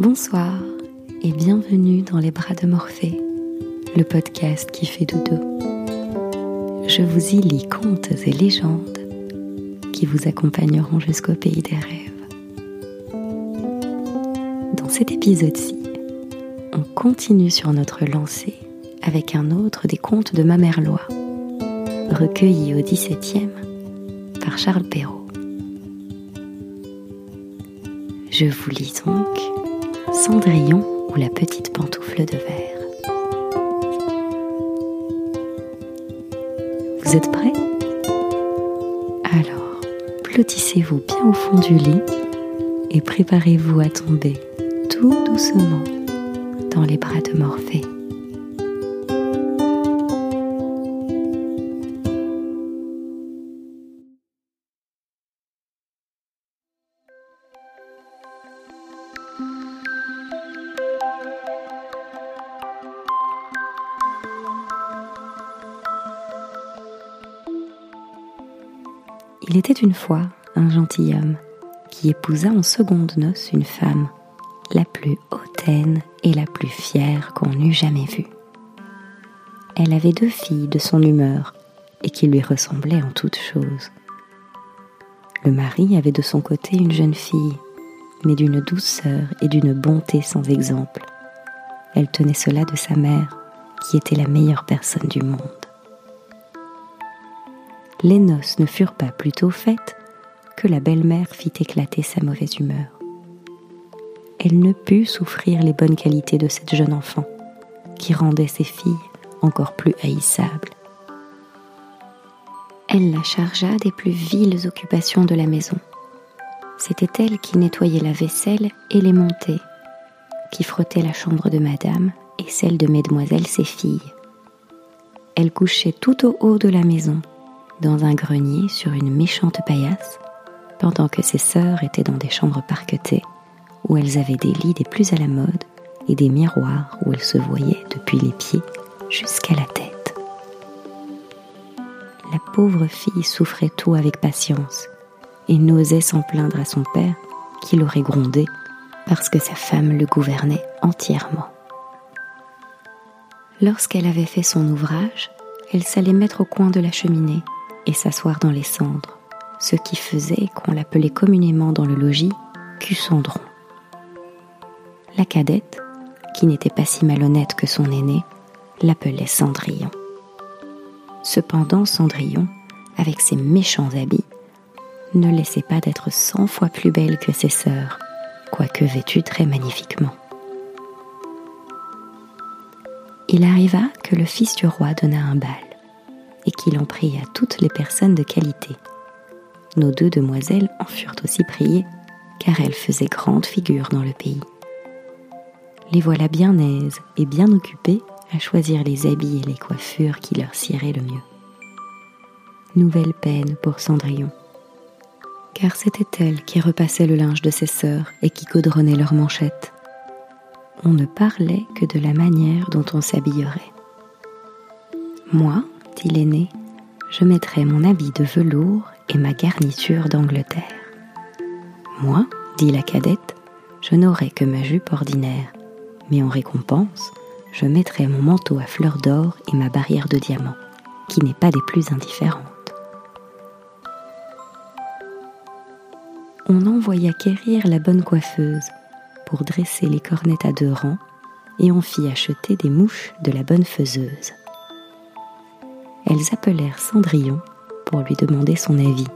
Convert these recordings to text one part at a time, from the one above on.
Bonsoir et bienvenue dans les bras de Morphée, le podcast qui fait dodo. Je vous y lis contes et légendes qui vous accompagneront jusqu'au pays des rêves. Dans cet épisode-ci, on continue sur notre lancée avec un autre des contes de ma mère Loi, recueilli au XVIIe par Charles Perrault. Je vous lis donc Cendrillon ou la petite pantoufle de verre. Vous êtes prêts? Alors, blottissez-vous bien au fond du lit et préparez-vous à tomber tout doucement dans les bras de Morphée. Était une fois un gentilhomme qui épousa en seconde noces une femme, la plus hautaine et la plus fière qu'on eût jamais vue. Elle avait deux filles de son humeur et qui lui ressemblaient en toutes choses. Le mari avait de son côté une jeune fille, mais d'une douceur et d'une bonté sans exemple. Elle tenait cela de sa mère, qui était la meilleure personne du monde les noces ne furent pas plus tôt faites que la belle-mère fit éclater sa mauvaise humeur. Elle ne put souffrir les bonnes qualités de cette jeune enfant, qui rendait ses filles encore plus haïssables. Elle la chargea des plus viles occupations de la maison. C'était elle qui nettoyait la vaisselle et les montait, qui frottait la chambre de madame et celle de mesdemoiselles ses filles. Elle couchait tout au haut de la maison, dans un grenier sur une méchante paillasse, pendant que ses sœurs étaient dans des chambres parquetées, où elles avaient des lits des plus à la mode et des miroirs où elles se voyaient depuis les pieds jusqu'à la tête. La pauvre fille souffrait tout avec patience et n'osait s'en plaindre à son père qui l'aurait grondé parce que sa femme le gouvernait entièrement. Lorsqu'elle avait fait son ouvrage, elle s'allait mettre au coin de la cheminée et s'asseoir dans les cendres, ce qui faisait qu'on l'appelait communément dans le logis Cendron. La cadette, qui n'était pas si malhonnête que son aîné, l'appelait Cendrillon. Cependant, Cendrillon, avec ses méchants habits, ne laissait pas d'être cent fois plus belle que ses sœurs, quoique vêtue très magnifiquement. Il arriva que le fils du roi donna un bal et qu'il en pria toutes les personnes de qualité. Nos deux demoiselles en furent aussi priées, car elles faisaient grande figure dans le pays. Les voilà bien aises et bien occupées à choisir les habits et les coiffures qui leur siéraient le mieux. Nouvelle peine pour Cendrillon, car c'était elle qui repassait le linge de ses sœurs et qui caudronnait leurs manchettes. On ne parlait que de la manière dont on s'habillerait. Moi, dit l'aîné, je mettrai mon habit de velours et ma garniture d'Angleterre. Moi, dit la cadette, je n'aurai que ma jupe ordinaire, mais en récompense, je mettrai mon manteau à fleurs d'or et ma barrière de diamants, qui n'est pas des plus indifférentes. On envoya quérir la bonne coiffeuse pour dresser les cornettes à deux rangs, et on fit acheter des mouches de la bonne faiseuse elles appelèrent Cendrillon pour lui demander son avis,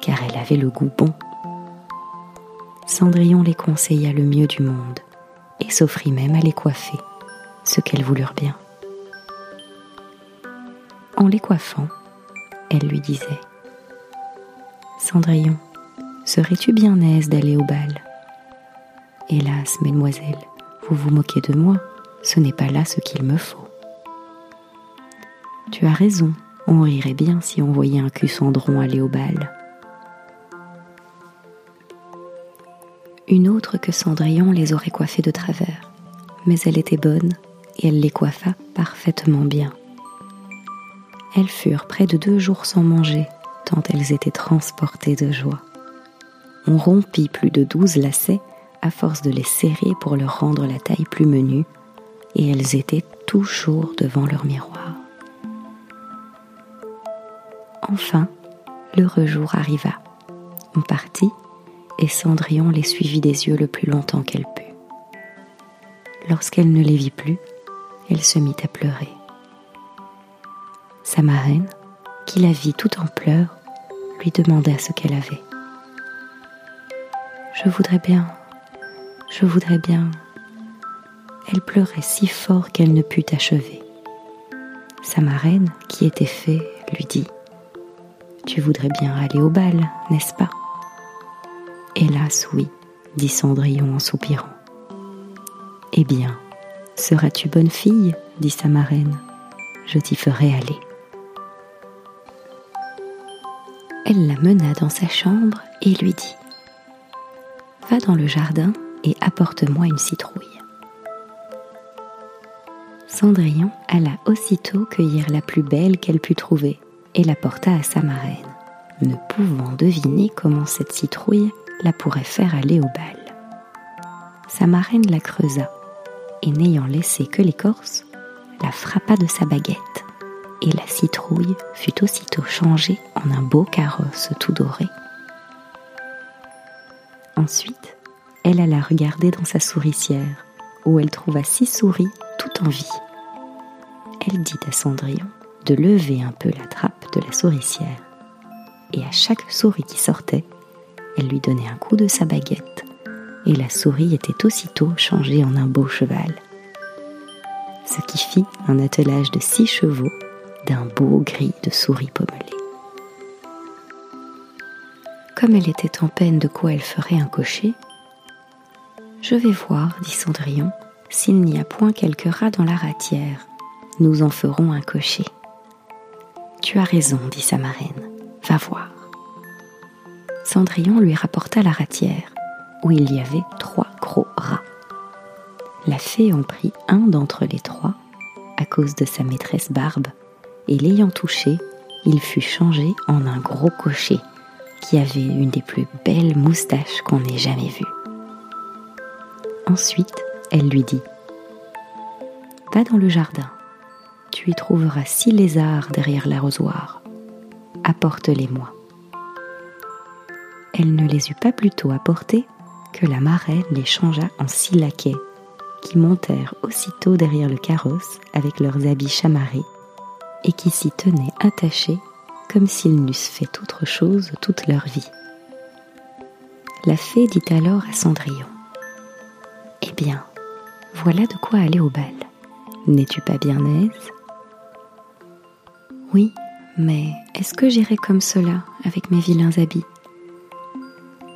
car elle avait le goût bon. Cendrillon les conseilla le mieux du monde, et s'offrit même à les coiffer, ce qu'elles voulurent bien. En les coiffant, elle lui disait Cendrillon, serais-tu bien aise d'aller au bal Hélas, mesdemoiselles, vous vous moquez de moi, ce n'est pas là ce qu'il me faut. Tu as raison, on rirait bien si on voyait un Cendron aller au bal. Une autre que Cendrillon les aurait coiffées de travers, mais elle était bonne et elle les coiffa parfaitement bien. Elles furent près de deux jours sans manger, tant elles étaient transportées de joie. On rompit plus de douze lacets à force de les serrer pour leur rendre la taille plus menue, et elles étaient toujours devant leur miroir. Enfin, l'heureux jour arriva. On partit, et Cendrillon les suivit des yeux le plus longtemps qu'elle put. Lorsqu'elle ne les vit plus, elle se mit à pleurer. Sa marraine, qui la vit tout en pleurs, lui demanda ce qu'elle avait. Je voudrais bien, je voudrais bien. Elle pleurait si fort qu'elle ne put achever. Sa marraine, qui était fée, lui dit Tu voudrais bien aller au bal, n'est-ce pas? Hélas, oui, dit Cendrillon en soupirant. Eh bien, seras-tu bonne fille? dit sa marraine. Je t'y ferai aller. Elle la mena dans sa chambre et lui dit Va dans le jardin et apporte-moi une citrouille. Cendrillon alla aussitôt cueillir la plus belle qu'elle put trouver et la porta à sa marraine, ne pouvant deviner comment cette citrouille la pourrait faire aller au bal. Sa marraine la creusa et n'ayant laissé que l'écorce, la frappa de sa baguette et la citrouille fut aussitôt changée en un beau carrosse tout doré. Ensuite, elle alla regarder dans sa souricière, où elle trouva six souris tout en vie. Elle dit à Cendrillon de lever un peu la trappe de la souricière, et à chaque souris qui sortait, elle lui donnait un coup de sa baguette, et la souris était aussitôt changée en un beau cheval. Ce qui fit un attelage de six chevaux d'un beau gris de souris pommelée. Comme elle était en peine de quoi elle ferait un cocher, je vais voir, dit Cendrillon, s'il n'y a point quelques rats dans la ratière. Nous en ferons un cocher. Tu as raison, dit sa marraine. Va voir. Cendrillon lui rapporta la ratière, où il y avait trois gros rats. La fée en prit un d'entre les trois, à cause de sa maîtresse Barbe, et l'ayant touché, il fut changé en un gros cocher qui avait une des plus belles moustaches qu'on ait jamais vues. Ensuite, elle lui dit Va dans le jardin, trouveras six lézards derrière l'arrosoir. Apporte-les-moi. Elle ne les eut pas plutôt apportés que la marraine les changea en six laquais, qui montèrent aussitôt derrière le carrosse avec leurs habits chamarrés et qui s'y tenaient attachés comme s'ils n'eussent fait autre chose toute leur vie. La fée dit alors à Cendrillon Eh bien, voilà de quoi aller au bal. N'es-tu pas bien aise? Oui, mais est-ce que j'irai comme cela avec mes vilains habits?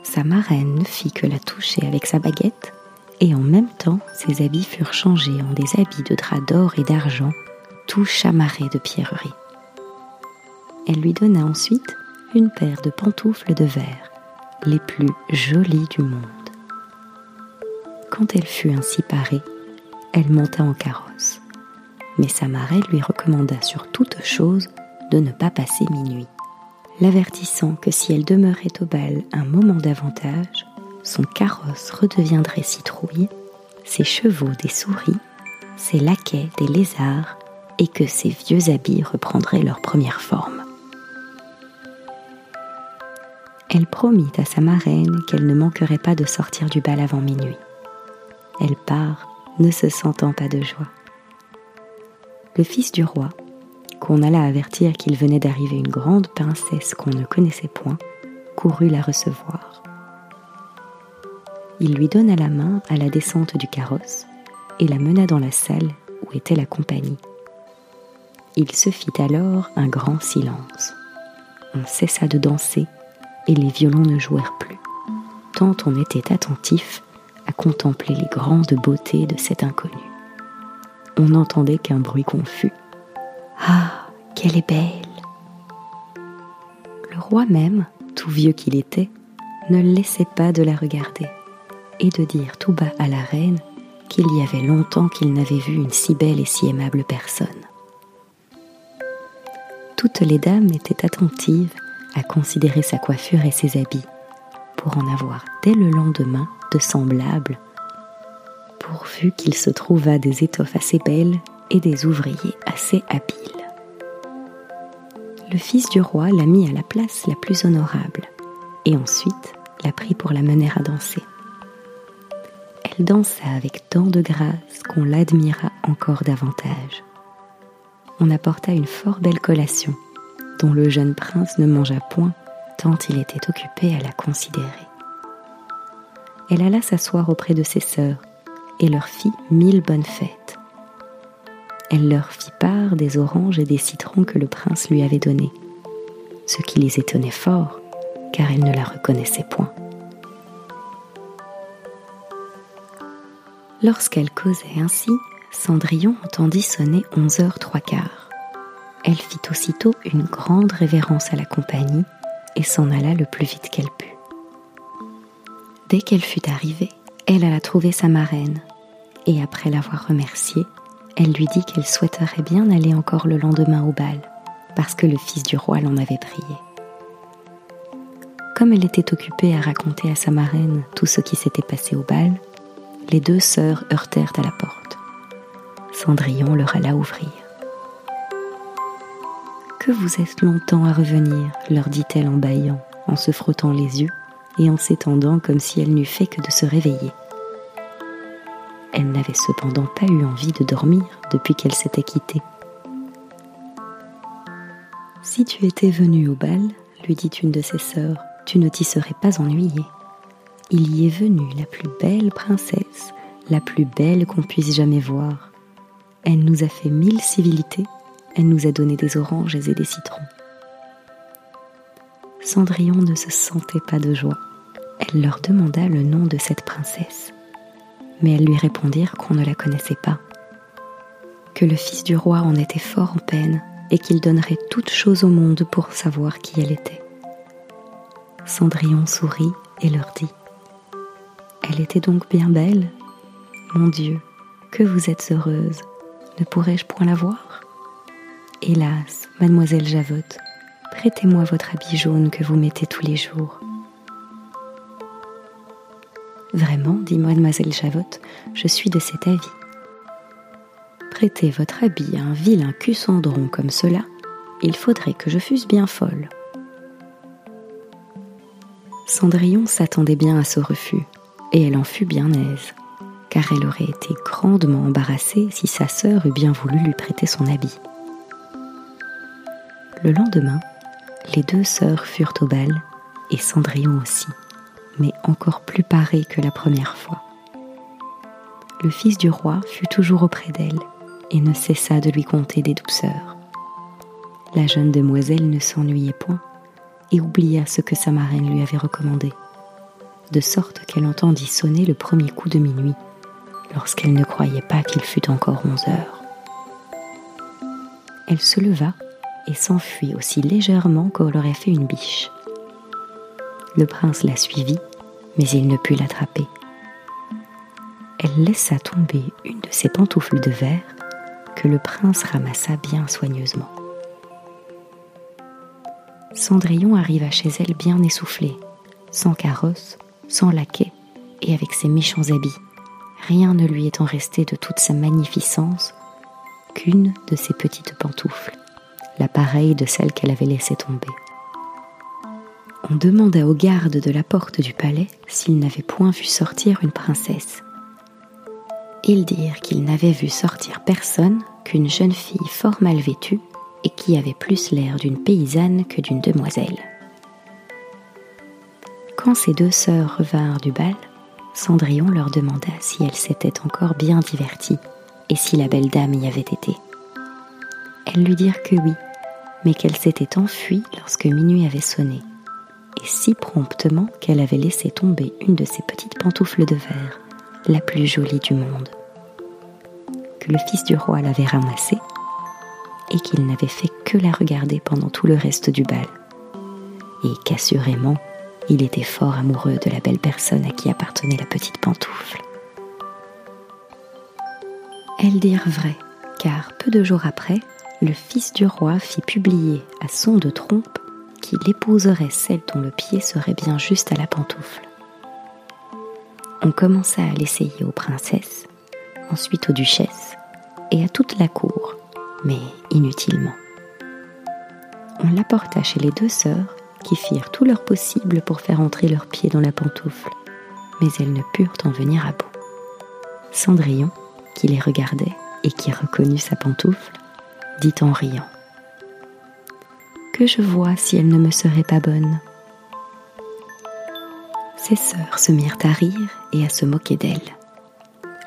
Sa marraine ne fit que la toucher avec sa baguette, et en même temps ses habits furent changés en des habits de drap d'or et d'argent tout chamarré de pierreries. Elle lui donna ensuite une paire de pantoufles de verre, les plus jolies du monde. Quand elle fut ainsi parée, elle monta en carrosse. Mais sa marraine lui recommanda sur toute chose de ne pas passer minuit, l'avertissant que si elle demeurait au bal un moment davantage, son carrosse redeviendrait citrouille, ses chevaux des souris, ses laquais des lézards et que ses vieux habits reprendraient leur première forme. Elle promit à sa marraine qu'elle ne manquerait pas de sortir du bal avant minuit. Elle part, ne se sentant pas de joie. Le fils du roi, qu'on alla avertir qu'il venait d'arriver une grande princesse qu'on ne connaissait point, courut la recevoir. Il lui donna la main à la descente du carrosse et la mena dans la salle où était la compagnie. Il se fit alors un grand silence. On cessa de danser et les violons ne jouèrent plus, tant on était attentif à contempler les grandes beautés de cet inconnu. On n'entendait qu'un bruit confus. Ah, qu'elle est belle Le roi même, tout vieux qu'il était, ne laissait pas de la regarder et de dire tout bas à la reine qu'il y avait longtemps qu'il n'avait vu une si belle et si aimable personne toutes les dames étaient attentives à considérer sa coiffure et ses habits, pour en avoir dès le lendemain de semblables, pourvu qu'il se trouvât des étoffes assez belles et des ouvriers assez habiles. Le fils du roi la mit à la place la plus honorable, et ensuite la prit pour la mener à danser. Elle dansa avec tant de grâce qu'on l'admira encore davantage. On apporta une fort belle collation, dont le jeune prince ne mangea point tant il était occupé à la considérer. Elle alla s'asseoir auprès de ses sœurs et leur fit mille bonnes fêtes. Elle leur fit part des oranges et des citrons que le prince lui avait donnés, ce qui les étonnait fort, car elle ne la reconnaissait point. Lorsqu'elle causait ainsi, Cendrillon entendit sonner onze heures trois quarts. Elle fit aussitôt une grande révérence à la compagnie et s'en alla le plus vite qu'elle put. Dès qu'elle fut arrivée, elle alla trouver sa marraine, et après l'avoir remerciée, elle lui dit qu'elle souhaiterait bien aller encore le lendemain au bal, parce que le fils du roi l'en avait prié. Comme elle était occupée à raconter à sa marraine tout ce qui s'était passé au bal, les deux sœurs heurtèrent à la porte. Cendrillon leur alla ouvrir. Que vous êtes longtemps à revenir, leur dit-elle en bâillant, en se frottant les yeux et en s'étendant comme si elle n'eût fait que de se réveiller. Elle n'avait cependant pas eu envie de dormir depuis qu'elle s'était quittée. Si tu étais venue au bal, lui dit une de ses sœurs, tu ne t'y serais pas ennuyée il y est venu la plus belle princesse, la plus belle qu'on puisse jamais voir. Elle nous a fait mille civilités, elle nous a donné des oranges et des citrons. Cendrillon ne se sentait pas de joie. Elle leur demanda le nom de cette princesse, mais elles lui répondirent qu'on ne la connaissait pas, que le fils du roi en était fort en peine et qu'il donnerait toute chose au monde pour savoir qui elle était. Cendrillon sourit et leur dit elle était donc bien belle Mon Dieu, que vous êtes heureuse. Ne pourrais-je point la voir? Hélas, mademoiselle Javotte, prêtez-moi votre habit jaune que vous mettez tous les jours. Vraiment, dit mademoiselle Javotte, je suis de cet avis. Prêtez votre habit à un vilain cucendron comme cela, il faudrait que je fusse bien folle. Cendrillon s'attendait bien à ce refus, et elle en fut bien aise, car elle aurait été grandement embarrassée si sa sœur eût bien voulu lui prêter son habit. Le lendemain, les deux sœurs furent au bal, et Cendrillon aussi, mais encore plus parée que la première fois. Le fils du roi fut toujours auprès d'elle, et ne cessa de lui conter des douceurs. La jeune demoiselle ne s'ennuyait point, et oublia ce que sa marraine lui avait recommandé de sorte qu'elle entendit sonner le premier coup de minuit, lorsqu'elle ne croyait pas qu'il fût encore onze heures. Elle se leva et s'enfuit aussi légèrement qu'on l'aurait fait une biche. Le prince la suivit, mais il ne put l'attraper. Elle laissa tomber une de ses pantoufles de verre que le prince ramassa bien soigneusement. Cendrillon arriva chez elle bien essoufflée, sans carrosse, sans laquais et avec ses méchants habits, rien ne lui étant resté de toute sa magnificence qu'une de ses petites pantoufles, la pareille de celle qu'elle avait laissée tomber. On demanda aux gardes de la porte du palais s'ils n'avaient point vu sortir une princesse. Ils dirent qu'ils n'avaient vu sortir personne qu'une jeune fille fort mal vêtue et qui avait plus l'air d'une paysanne que d'une demoiselle. Quand ces deux sœurs revinrent du bal, Cendrillon leur demanda si elles s'étaient encore bien diverties et si la belle dame y avait été. Elles lui dirent que oui, mais qu'elle s'était enfuie lorsque minuit avait sonné, et si promptement qu'elle avait laissé tomber une de ses petites pantoufles de verre, la plus jolie du monde. Que le fils du roi l'avait ramassée, et qu'il n'avait fait que la regarder pendant tout le reste du bal, et qu'assurément il était fort amoureux de la belle personne à qui appartenait la petite pantoufle. Elles dirent vrai, car peu de jours après, le fils du roi fit publier à son de trompe qu'il épouserait celle dont le pied serait bien juste à la pantoufle. On commença à l'essayer aux princesses, ensuite aux duchesses et à toute la cour, mais inutilement. On l'apporta chez les deux sœurs qui firent tout leur possible pour faire entrer leurs pieds dans la pantoufle, mais elles ne purent en venir à bout. Cendrillon, qui les regardait et qui reconnut sa pantoufle, dit en riant Je vois si elle ne me serait pas bonne. Ses sœurs se mirent à rire et à se moquer d'elle.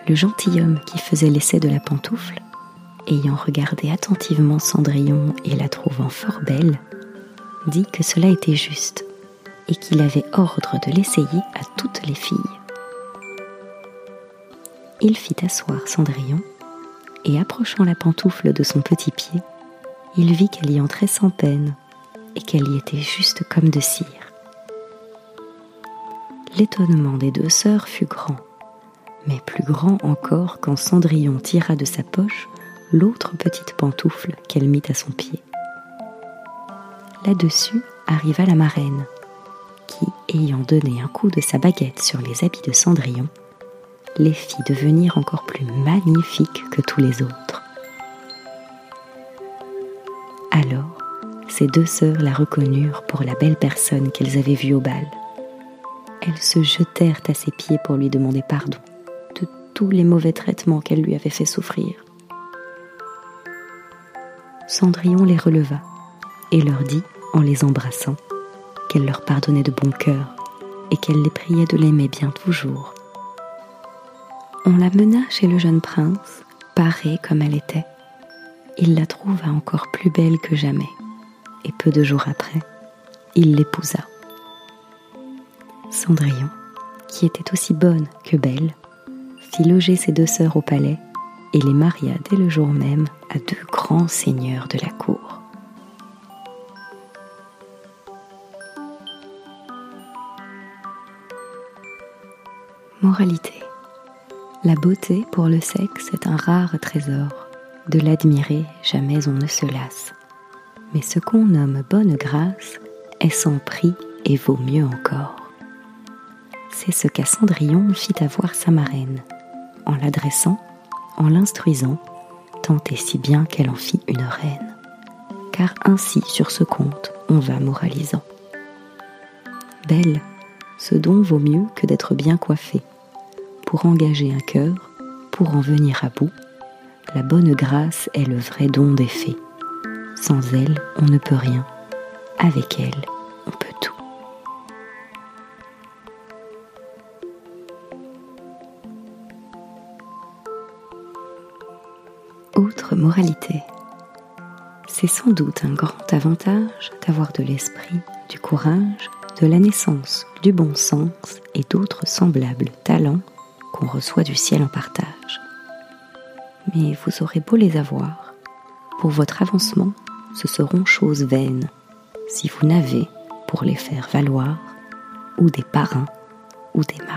Le gentilhomme qui faisait l'essai de la pantoufle, ayant regardé attentivement Cendrillon et la trouvant fort belle, dit que cela était juste et qu'il avait ordre de l'essayer à toutes les filles. Il fit asseoir Cendrillon et approchant la pantoufle de son petit pied, il vit qu'elle y entrait sans peine et qu'elle y était juste comme de cire. L'étonnement des deux sœurs fut grand, mais plus grand encore quand Cendrillon tira de sa poche l'autre petite pantoufle qu'elle mit à son pied. Là-dessus arriva la marraine, qui, ayant donné un coup de sa baguette sur les habits de Cendrillon, les fit devenir encore plus magnifiques que tous les autres. Ces deux sœurs la reconnurent pour la belle personne qu'elles avaient vue au bal. Elles se jetèrent à ses pieds pour lui demander pardon de tous les mauvais traitements qu'elle lui avait fait souffrir. Cendrillon les releva et leur dit, en les embrassant, qu'elle leur pardonnait de bon cœur et qu'elle les priait de l'aimer bien toujours on la mena chez le jeune prince, parée comme elle était. Il la trouva encore plus belle que jamais, et peu de jours après, il l'épousa. Cendrillon, qui était aussi bonne que belle, fit loger ses deux sœurs au palais et les maria dès le jour même à deux grands seigneurs de la cour. Moralité la beauté pour le sexe est un rare trésor. De l'admirer, jamais on ne se lasse. Mais ce qu'on nomme bonne grâce est sans prix et vaut mieux encore. C'est ce qu'à Cendrillon fit avoir sa marraine, en l'adressant, en l'instruisant, tant et si bien qu'elle en fit une reine. Car ainsi sur ce compte on va moralisant. Belle, ce don vaut mieux que d'être bien coiffée pour engager un cœur, pour en venir à bout, la bonne grâce est le vrai don des fées. Sans elle, on ne peut rien. Avec elle, on peut tout. Autre moralité. C'est sans doute un grand avantage d'avoir de l'esprit, du courage, de la naissance, du bon sens et d'autres semblables talents qu'on reçoit du ciel en partage. Mais vous aurez beau les avoir, pour votre avancement, ce seront choses vaines, si vous n'avez, pour les faire valoir, ou des parrains ou des marraines.